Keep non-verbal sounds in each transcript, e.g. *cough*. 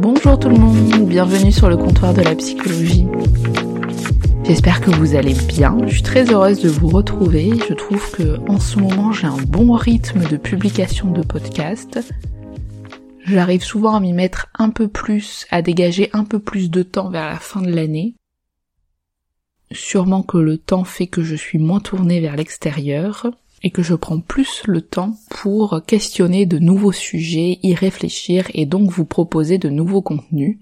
Bonjour tout le monde, bienvenue sur le comptoir de la psychologie. J'espère que vous allez bien. Je suis très heureuse de vous retrouver. Je trouve que en ce moment, j'ai un bon rythme de publication de podcasts. J'arrive souvent à m'y mettre un peu plus, à dégager un peu plus de temps vers la fin de l'année. Sûrement que le temps fait que je suis moins tournée vers l'extérieur et que je prends plus le temps pour questionner de nouveaux sujets, y réfléchir et donc vous proposer de nouveaux contenus.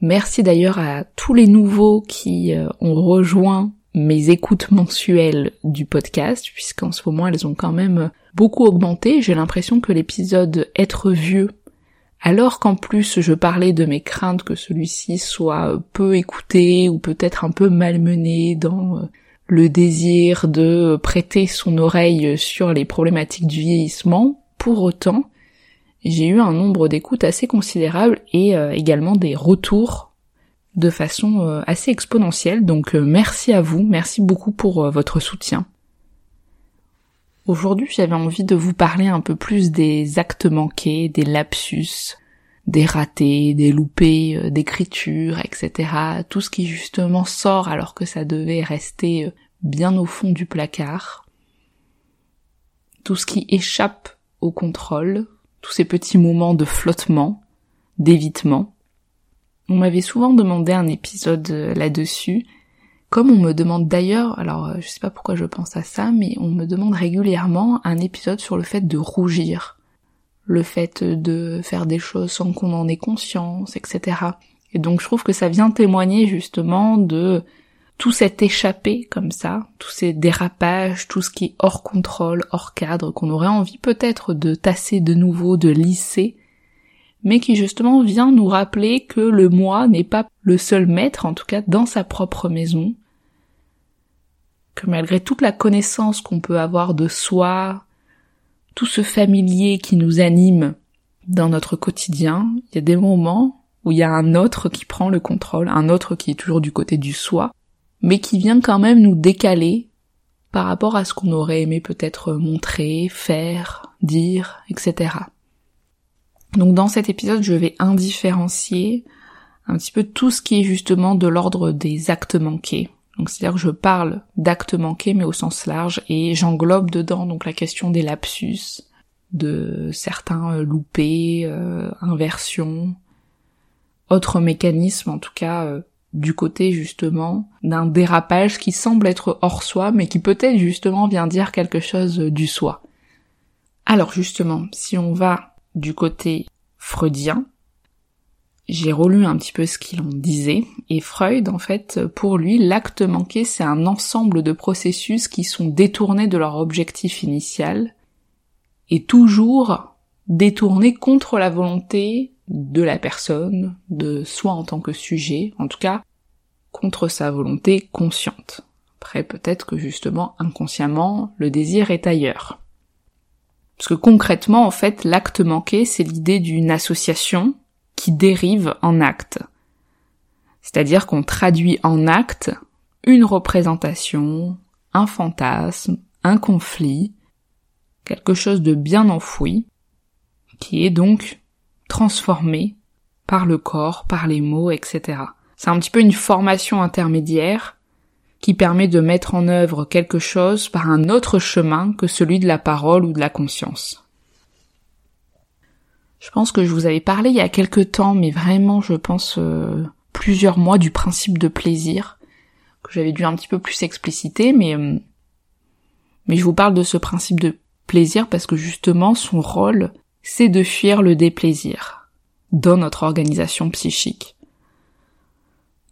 Merci d'ailleurs à tous les nouveaux qui euh, ont rejoint mes écoutes mensuelles du podcast, puisqu'en ce moment elles ont quand même beaucoup augmenté. J'ai l'impression que l'épisode Être vieux, alors qu'en plus je parlais de mes craintes que celui-ci soit peu écouté ou peut-être un peu malmené dans euh, le désir de prêter son oreille sur les problématiques du vieillissement, pour autant, j'ai eu un nombre d'écoutes assez considérable et euh, également des retours de façon euh, assez exponentielle. Donc euh, merci à vous, merci beaucoup pour votre soutien. Aujourd'hui, j'avais envie de vous parler un peu plus des actes manqués, des lapsus, des ratés, des loupés d'écriture, etc. Tout ce qui justement sort alors que ça devait rester bien au fond du placard. Tout ce qui échappe au contrôle, tous ces petits moments de flottement, d'évitement. On m'avait souvent demandé un épisode là-dessus, comme on me demande d'ailleurs, alors je sais pas pourquoi je pense à ça, mais on me demande régulièrement un épisode sur le fait de rougir, le fait de faire des choses sans qu'on en ait conscience, etc. Et donc je trouve que ça vient témoigner justement de tout cet échappé comme ça, tous ces dérapages, tout ce qui est hors contrôle, hors cadre, qu'on aurait envie peut-être de tasser de nouveau, de lisser, mais qui justement vient nous rappeler que le moi n'est pas le seul maître, en tout cas dans sa propre maison, que malgré toute la connaissance qu'on peut avoir de soi, tout ce familier qui nous anime dans notre quotidien, il y a des moments où il y a un autre qui prend le contrôle, un autre qui est toujours du côté du soi, mais qui vient quand même nous décaler par rapport à ce qu'on aurait aimé peut-être montrer, faire, dire, etc. Donc dans cet épisode, je vais indifférencier un petit peu tout ce qui est justement de l'ordre des actes manqués. Donc c'est-à-dire que je parle d'actes manqués mais au sens large et j'englobe dedans donc la question des lapsus, de certains loupés, euh, inversions, autres mécanismes en tout cas euh, du côté justement d'un dérapage qui semble être hors soi, mais qui peut-être justement vient dire quelque chose du soi. Alors justement, si on va du côté freudien, j'ai relu un petit peu ce qu'il en disait, et Freud, en fait, pour lui, l'acte manqué, c'est un ensemble de processus qui sont détournés de leur objectif initial, et toujours détournés contre la volonté de la personne, de soi en tant que sujet, en tout cas contre sa volonté consciente. Après peut-être que justement inconsciemment le désir est ailleurs. Parce que concrètement en fait l'acte manqué c'est l'idée d'une association qui dérive en acte. C'est-à-dire qu'on traduit en acte une représentation, un fantasme, un conflit, quelque chose de bien enfoui, qui est donc transformé par le corps, par les mots, etc. C'est un petit peu une formation intermédiaire qui permet de mettre en œuvre quelque chose par un autre chemin que celui de la parole ou de la conscience. Je pense que je vous avais parlé il y a quelque temps, mais vraiment je pense euh, plusieurs mois du principe de plaisir, que j'avais dû un petit peu plus expliciter, mais, euh, mais je vous parle de ce principe de plaisir parce que justement son rôle c'est de fuir le déplaisir dans notre organisation psychique.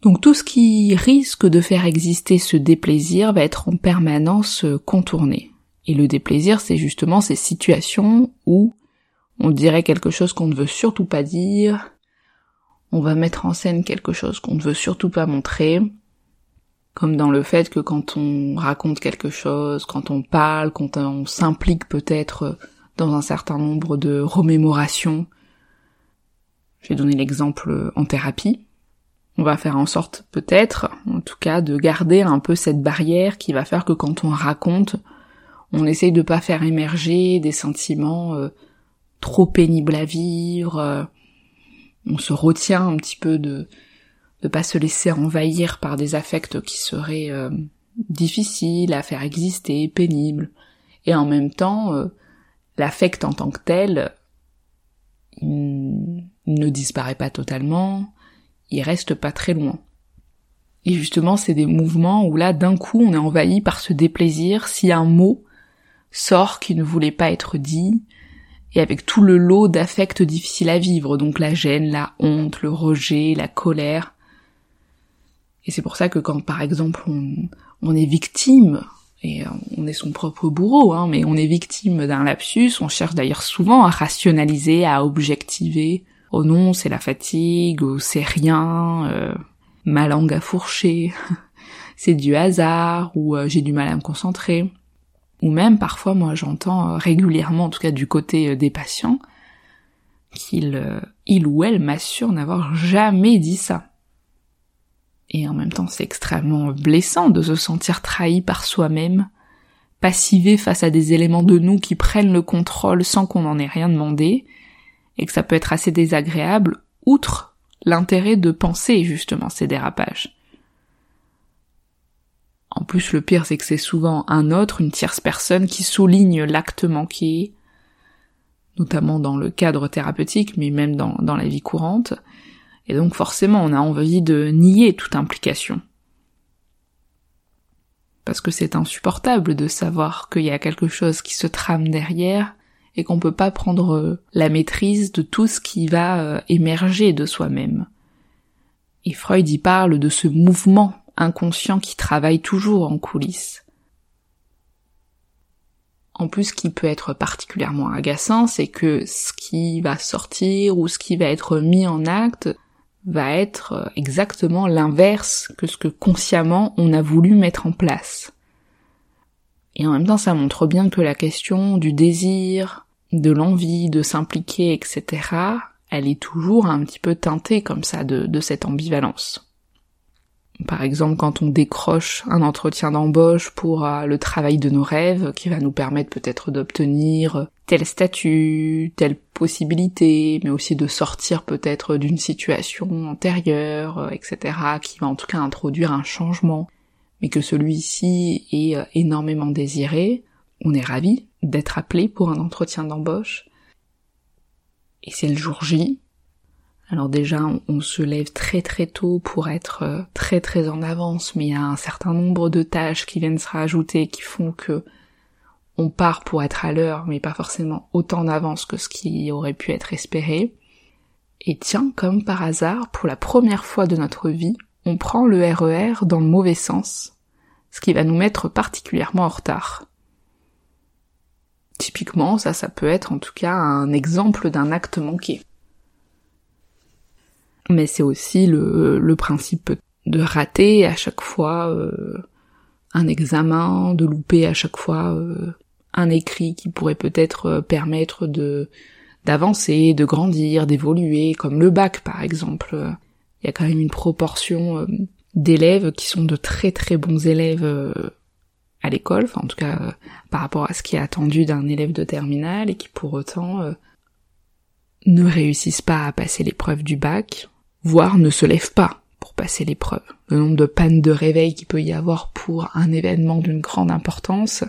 Donc tout ce qui risque de faire exister ce déplaisir va être en permanence contourné. Et le déplaisir, c'est justement ces situations où on dirait quelque chose qu'on ne veut surtout pas dire, on va mettre en scène quelque chose qu'on ne veut surtout pas montrer, comme dans le fait que quand on raconte quelque chose, quand on parle, quand on s'implique peut-être dans un certain nombre de remémorations, je vais donner l'exemple en thérapie, on va faire en sorte peut-être, en tout cas, de garder un peu cette barrière qui va faire que quand on raconte, on essaye de pas faire émerger des sentiments euh, trop pénibles à vivre, euh, on se retient un petit peu de de pas se laisser envahir par des affects qui seraient euh, difficiles à faire exister, pénibles. Et en même temps, euh, l'affect en tant que tel, il ne disparaît pas totalement, il reste pas très loin. Et justement, c'est des mouvements où là, d'un coup, on est envahi par ce déplaisir si un mot sort qui ne voulait pas être dit, et avec tout le lot d'affects difficiles à vivre, donc la gêne, la honte, le rejet, la colère, et c'est pour ça que quand par exemple on, est victime, et on est son propre bourreau, hein, mais on est victime d'un lapsus, on cherche d'ailleurs souvent à rationaliser, à objectiver. Oh non, c'est la fatigue, ou c'est rien, euh, ma langue a fourché, *laughs* c'est du hasard, ou euh, j'ai du mal à me concentrer. Ou même parfois, moi j'entends euh, régulièrement, en tout cas du côté des patients, qu'il il ou elle m'assure n'avoir jamais dit ça. Et en même temps, c'est extrêmement blessant de se sentir trahi par soi-même, passivé face à des éléments de nous qui prennent le contrôle sans qu'on en ait rien demandé, et que ça peut être assez désagréable, outre l'intérêt de penser justement ces dérapages. En plus, le pire, c'est que c'est souvent un autre, une tierce personne qui souligne l'acte manqué, notamment dans le cadre thérapeutique, mais même dans, la vie courante, et donc forcément on a envie de nier toute implication. Parce que c'est insupportable de savoir qu'il y a quelque chose qui se trame derrière et qu'on peut pas prendre la maîtrise de tout ce qui va euh, émerger de soi-même. Et Freud y parle de ce mouvement inconscient qui travaille toujours en coulisses. En plus, ce qui peut être particulièrement agaçant, c'est que ce qui va sortir ou ce qui va être mis en acte va être euh, exactement l'inverse que ce que consciemment on a voulu mettre en place. Et en même temps, ça montre bien que la question du désir, de l'envie de s'impliquer, etc., elle est toujours un petit peu teintée comme ça de, de cette ambivalence. Par exemple, quand on décroche un entretien d'embauche pour euh, le travail de nos rêves, qui va nous permettre peut-être d'obtenir tel statut, telle possibilité, mais aussi de sortir peut-être d'une situation antérieure, euh, etc., qui va en tout cas introduire un changement, mais que celui-ci est euh, énormément désiré, on est ravi d'être appelé pour un entretien d'embauche. Et c'est le jour J, alors déjà, on, se lève très très tôt pour être euh, très très en avance, mais il y a un certain nombre de tâches qui viennent se rajouter qui font que on part pour être à l'heure, mais pas forcément autant d'avance que ce qui aurait pu être espéré. Et tiens, comme par hasard, pour la première fois de notre vie, on prend le RER e dans le mauvais sens, ce qui va nous mettre particulièrement en retard. Typiquement, ça, ça peut être en tout cas un exemple d'un acte manqué mais c'est aussi le, le, principe de rater à chaque fois euh, un examen, de louper à chaque fois euh, un écrit qui pourrait peut-être euh, permettre de d'avancer, de grandir, d'évoluer, comme le bac par exemple. Il y a quand même une proportion d'élèves qui sont de très très bons élèves à l'école, enfin en tout cas par rapport à ce qui est attendu d'un élève de terminale et qui pour autant ne réussissent pas à passer l'épreuve du bac, voire ne se lève pas pour passer l'épreuve. Le nombre de pannes de réveil qu'il peut y avoir pour un événement d'une grande importance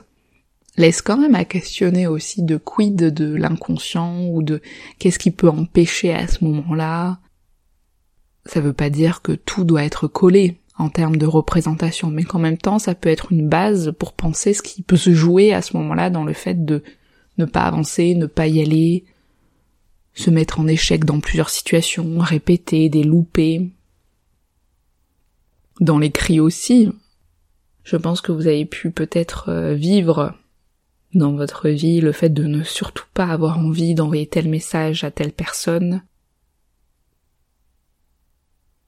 laisse quand même à questionner aussi de quid de l'inconscient ou de qu'est-ce qui peut empêcher à ce moment-là. Ça veut pas dire que tout doit être collé en termes de représentation, mais qu'en même temps ça peut être une base pour penser ce qui peut se jouer à ce moment-là dans le fait de ne pas avancer, ne pas y aller, se mettre en échec dans plusieurs situations, répéter des loupés. dans l'écrit aussi. Je pense que vous avez pu peut-être euh, vivre dans votre vie le fait de ne surtout pas avoir envie d'envoyer tel message à telle personne.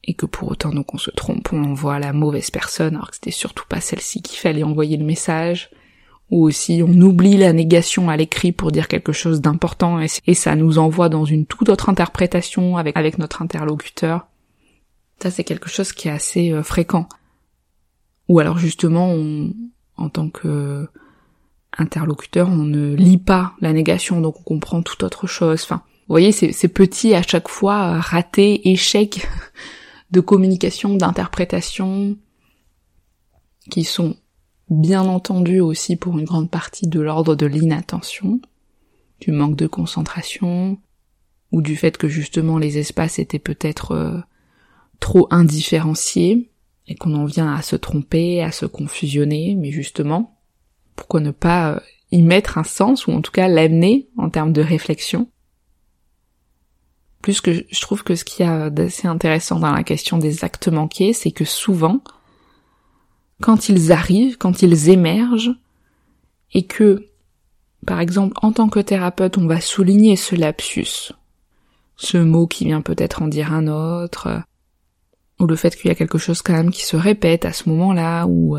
Et que pour autant, donc on se trompe, on envoie la mauvaise personne alors que c'était surtout pas celle-ci qu'il fallait envoyer le message. Ou aussi on oublie la négation à l'écrit pour dire quelque chose d'important et, ça nous envoie dans une toute autre interprétation avec, avec notre interlocuteur. Ça c'est quelque chose qui est assez euh, fréquent. Ou alors justement, en tant que interlocuteur, on ne lit pas la négation, donc on comprend toute autre chose. Enfin, vous voyez, c'est petit à chaque fois raté, échec *laughs* de communication, d'interprétation, qui sont bien entendu aussi pour une grande partie de l'ordre de l'inattention, du manque de concentration, ou du fait que justement les espaces étaient peut-être euh, trop indifférenciés, et qu'on en vient à se tromper, à se confusionner, mais justement, pourquoi ne pas euh, y mettre un sens, ou en tout cas l'amener en termes de réflexion. Plus que je trouve que ce qui y a d'assez intéressant dans la question des actes manqués, c'est que souvent, quand ils arrivent, quand ils émergent, et que, par exemple, en tant que thérapeute, on va souligner ce lapsus, ce mot qui vient peut-être en dire un autre, ou le fait qu'il y a quelque chose quand même qui se répète à ce moment-là, ou,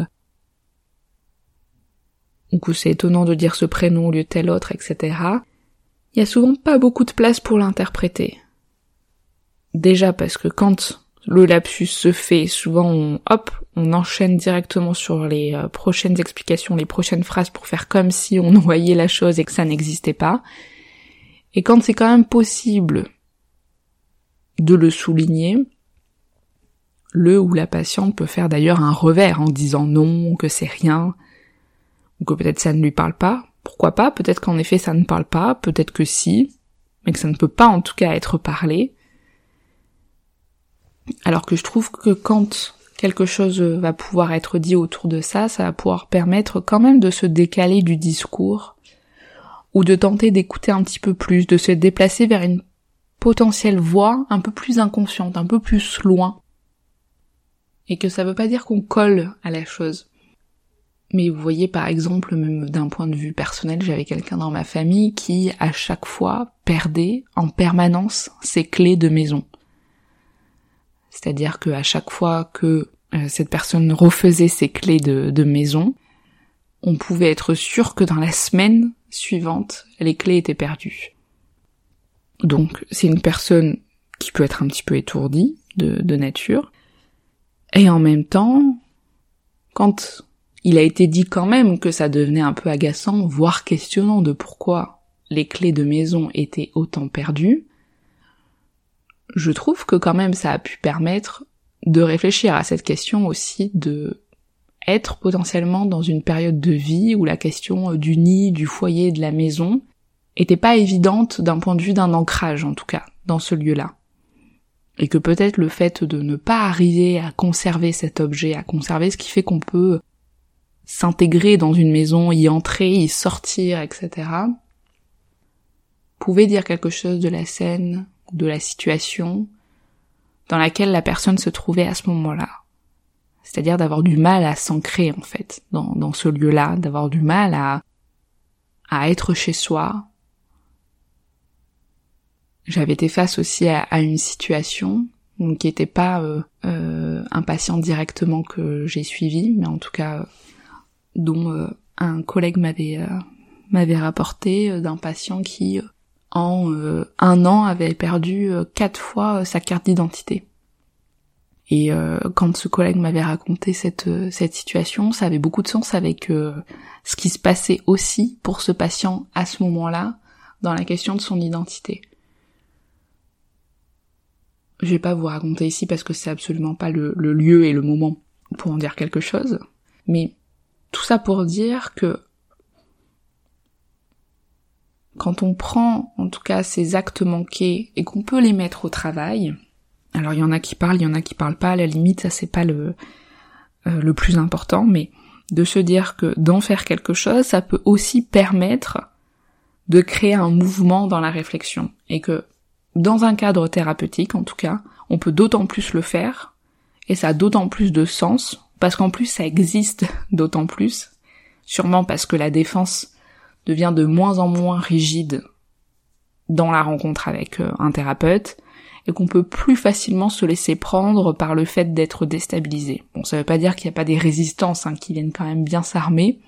ou que c'est étonnant de dire ce prénom au lieu tel autre, etc. Il y a souvent pas beaucoup de place pour l'interpréter. Déjà parce que quand le lapsus se fait, souvent on, hop, on enchaîne directement sur les euh, prochaines explications, les prochaines phrases pour faire comme si on *laughs* voyait la chose et que ça n'existait pas. Et quand c'est quand même possible de le souligner, le ou la patiente peut faire d'ailleurs un revers en disant non, que c'est rien, ou que peut-être ça ne lui parle pas. Pourquoi pas? Peut-être qu'en effet ça ne parle pas, peut-être que si, mais que ça ne peut pas en tout cas être parlé. Alors que je trouve que quand quelque chose va pouvoir être dit autour de ça, ça va pouvoir permettre quand même de se décaler du discours, ou de tenter d'écouter un petit peu plus, de se déplacer vers une potentielle voix un peu plus inconsciente, un peu plus loin. Et que ça veut pas dire qu'on colle à la chose. Mais vous voyez par exemple, même d'un point de vue personnel, j'avais quelqu'un dans ma famille qui à chaque fois perdait en permanence ses clés de maison. C'est-à-dire qu'à chaque fois que euh, cette personne refaisait ses clés de, maison, on pouvait être sûr que dans la semaine suivante, les clés étaient perdues. Donc c'est une personne qui peut être un petit peu étourdie de, de nature. Et en même temps, quand il a été dit quand même que ça devenait un peu agaçant, voire questionnant de pourquoi les clés de maison étaient autant perdues, je trouve que quand même ça a pu permettre de réfléchir à cette question aussi de être potentiellement dans une période de vie où la question du nid, du foyer, de la maison était pas évidente d'un point de vue d'un ancrage en tout cas dans ce lieu-là. Et que peut-être le fait de ne pas arriver à conserver cet objet, à conserver ce qui fait qu'on peut s'intégrer dans une maison, y entrer, y sortir, etc., pouvait dire quelque chose de la scène, de la situation dans laquelle la personne se trouvait à ce moment-là. C'est-à-dire d'avoir du mal à s'ancrer en fait dans, dans ce lieu-là, d'avoir du mal à, à être chez soi. J'avais été face aussi à, une situation qui n'était pas euh, euh, un patient directement que j'ai suivi, mais en tout cas dont euh, un collègue m'avait m'avait rapporté d'un patient qui en euh, un an avait perdu euh, quatre fois euh, sa carte d'identité. Et quand ce collègue m'avait raconté cette, cette situation, ça avait beaucoup de sens avec ce qui se passait aussi pour ce patient à ce moment-là dans la question de son identité. Je vais pas vous raconter ici parce que c'est absolument pas le, le lieu et le moment pour en dire quelque chose, mais tout ça pour dire que quand on prend en tout cas ces actes manqués et qu'on peut les mettre au travail, alors il y en a qui parlent, il y en a qui parlent pas, à la limite ça c'est pas le, euh, le plus important, mais de se dire que d'en faire quelque chose, ça peut aussi permettre de créer un mouvement dans la réflexion. Et que dans un cadre thérapeutique en tout cas, on peut d'autant plus le faire Et ça a d'autant plus de sens, parce qu'en plus ça existe *laughs* d'autant plus, sûrement parce que la défense devient de moins en moins rigide dans la rencontre avec euh, un thérapeute, et qu'on peut plus facilement se laisser prendre par le fait d'être déstabilisé. Bon, ça veut pas dire qu'il n'y a pas des résistances hein, qui viennent quand même bien s'armer,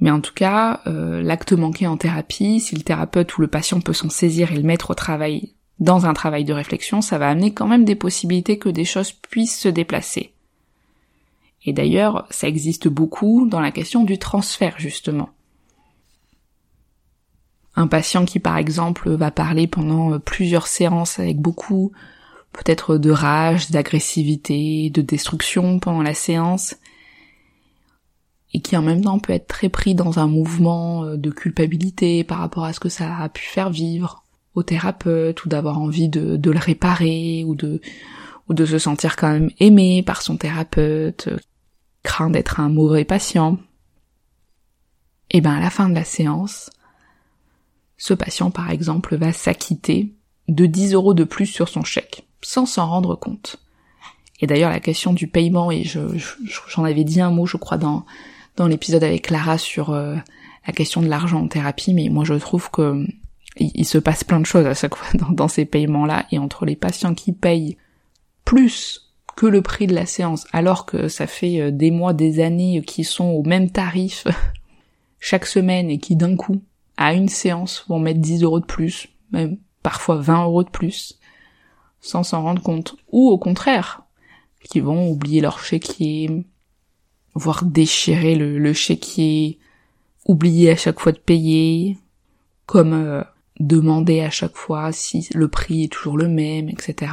Mais en tout cas, euh, l'acte manqué en thérapie, si le thérapeute ou le patient peut s'en saisir et le mettre au travail dans un travail de réflexion, ça va amener quand même des possibilités que des choses puissent se déplacer. Et d'ailleurs, ça existe beaucoup dans la question du transfert, justement. Un patient qui, par exemple, va parler pendant plusieurs séances avec beaucoup, peut-être de rage, d'agressivité, de destruction pendant la séance, et qui en même temps peut être très pris dans un mouvement euh, de culpabilité par rapport à ce que ça a pu faire vivre au thérapeute ou d'avoir envie de, le réparer ou de ou de se sentir quand même aimé par son thérapeute, craint d'être un mauvais patient. Et ben à la fin de la séance, ce patient par exemple va s'acquitter de 10 euros de plus sur son chèque, sans s'en rendre compte. Et d'ailleurs la question du paiement, et j'en avais dit un mot je crois dans, dans l'épisode avec Clara sur euh, la question de l'argent en thérapie, mais moi je trouve que il, se passe plein de choses à chaque fois *laughs* dans, ces paiements-là, et entre les patients qui payent plus que le prix de la séance, alors que ça fait euh, des mois, des années qui sont au même tarif *laughs* chaque semaine et qui d'un coup, à une séance, vont mettre 10 euros de plus, même parfois 20 euros de plus, sans s'en rendre compte. Ou au contraire, qui vont oublier leur chéquier, voire déchirer le, chéquier, oublier à chaque fois de payer, comme euh, demander à chaque fois si le prix est toujours le même, etc.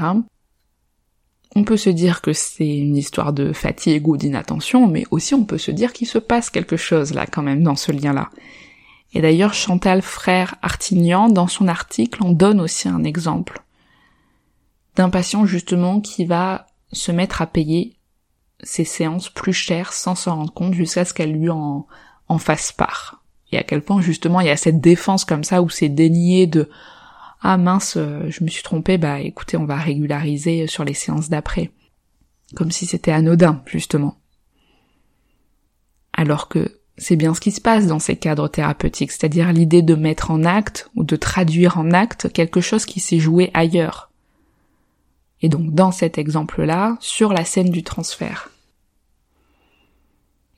On peut se dire que c'est une histoire de fatigue ou d'inattention, mais aussi on peut se dire qu'il se passe quelque chose là quand même dans ce lien-là. Et d'ailleurs Chantal Frère Artignan, dans son article, en donne aussi un exemple d'un patient justement qui va se mettre à payer ses séances plus chères sans s'en rendre compte jusqu'à ce qu'elle lui en, en fasse part. Et à quel point justement il y a cette défense comme ça où c'est dénié de ah mince, euh, je me suis trompée, bah écoutez, on va régulariser sur les séances d'après. Comme si c'était anodin, justement. Alors que c'est bien ce qui se passe dans ces cadres thérapeutiques, c'est-à-dire l'idée de mettre en acte ou de traduire en acte quelque chose qui s'est joué ailleurs. Et donc dans cet exemple-là, sur la scène du transfert.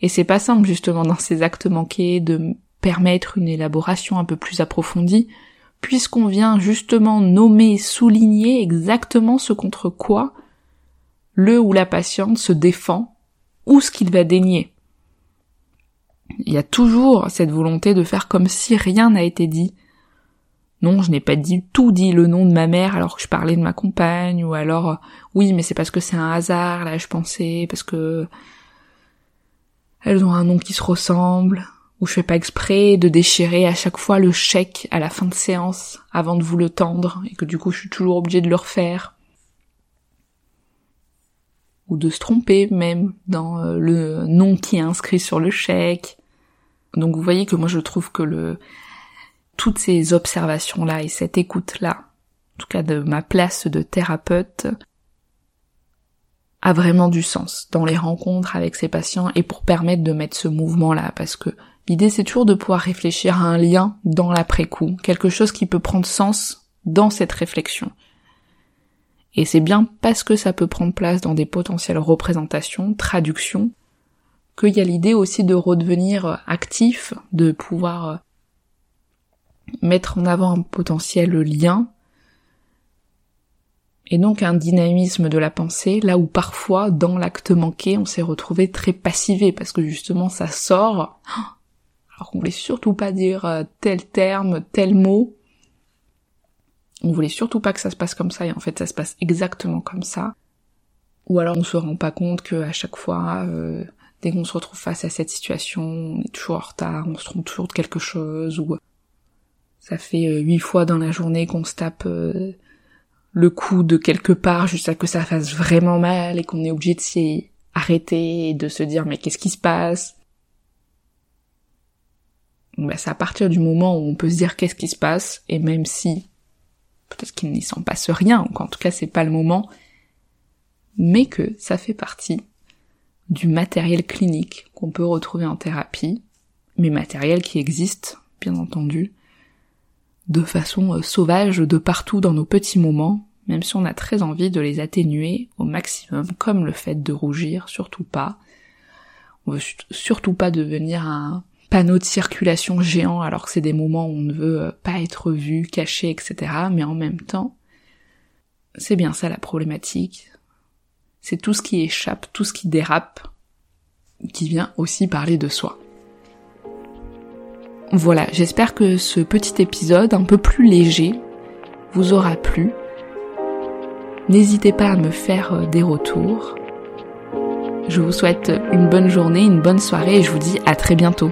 Et c'est pas simple justement dans ces actes manqués de permettre une élaboration un peu plus approfondie, puisqu'on vient justement nommer, souligner exactement ce contre quoi le ou la patiente se défend ou ce qu'il va dénier. Il y a toujours cette volonté de faire comme si rien n'a été dit. Non, je n'ai pas dit tout dit le nom de ma mère alors que je parlais de ma compagne, ou alors oui, mais c'est parce que c'est un hasard, là je pensais, parce que elles ont un nom qui se ressemble, ou je fais pas exprès de déchirer à chaque fois le chèque à la fin de séance avant de vous le tendre et que du coup je suis toujours obligée de le refaire. Ou de se tromper même dans euh, le nom qui est inscrit sur le chèque. Donc vous voyez que moi je trouve que le toutes ces observations là et cette écoute là, en tout cas de ma place de thérapeute, a vraiment du sens dans les rencontres avec ces patients et pour permettre de mettre ce mouvement-là, parce que l'idée c'est toujours de pouvoir réfléchir à un lien dans l'après-coup, quelque chose qui peut prendre sens dans cette réflexion. Et c'est bien parce que ça peut prendre place dans des potentielles représentations, traductions, qu'il y a l'idée aussi de redevenir actif, de pouvoir mettre en avant un potentiel lien et donc un dynamisme de la pensée, là où parfois, dans l'acte manqué, on s'est retrouvé très passivé, parce que justement ça sort, alors qu'on voulait surtout pas dire euh, tel terme, tel mot, on voulait surtout pas que ça se passe comme ça, et en fait ça se passe exactement comme ça. Ou alors on se rend pas compte que à chaque fois, euh, dès qu'on se retrouve face à cette situation, on est toujours en retard, on se trompe toujours de quelque chose, ou ça fait euh, huit fois dans la journée qu'on se tape le coup de quelque part jusqu'à que ça fasse vraiment mal et qu'on est obligé de s'y arrêter et de se dire mais qu'est-ce qui se passe? Bah, c'est à partir du moment où on peut se dire qu'est-ce qui se passe et même si peut-être qu'il n'y s'en passe rien, ou qu'en tout cas c'est pas le moment, mais que ça fait partie du matériel clinique qu'on peut retrouver en thérapie, mais matériel qui existe, bien entendu, de façon euh, sauvage de partout dans nos petits moments, même si on a très envie de les atténuer au maximum, comme le fait de rougir, surtout pas. On veut surtout pas devenir un panneau de circulation géant alors que c'est des moments où on ne veut euh, pas être vu, caché, etc. Mais en même temps, c'est bien ça la problématique. C'est tout ce qui échappe, tout ce qui dérape, qui vient aussi parler de soi. Voilà, j'espère que ce petit épisode un peu plus léger vous aura plu. N'hésitez pas à me faire euh, des retours. Je vous souhaite une bonne journée, une bonne soirée et je vous dis à très bientôt.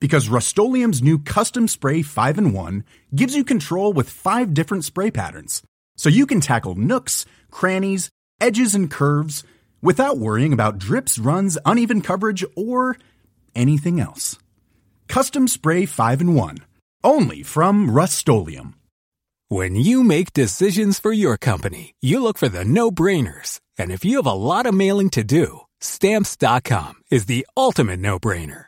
Because Rust new Custom Spray 5 in 1 gives you control with five different spray patterns. So you can tackle nooks, crannies, edges, and curves without worrying about drips, runs, uneven coverage, or anything else. Custom Spray 5 in 1. Only from Rust When you make decisions for your company, you look for the no-brainers. And if you have a lot of mailing to do, Stamps.com is the ultimate no-brainer.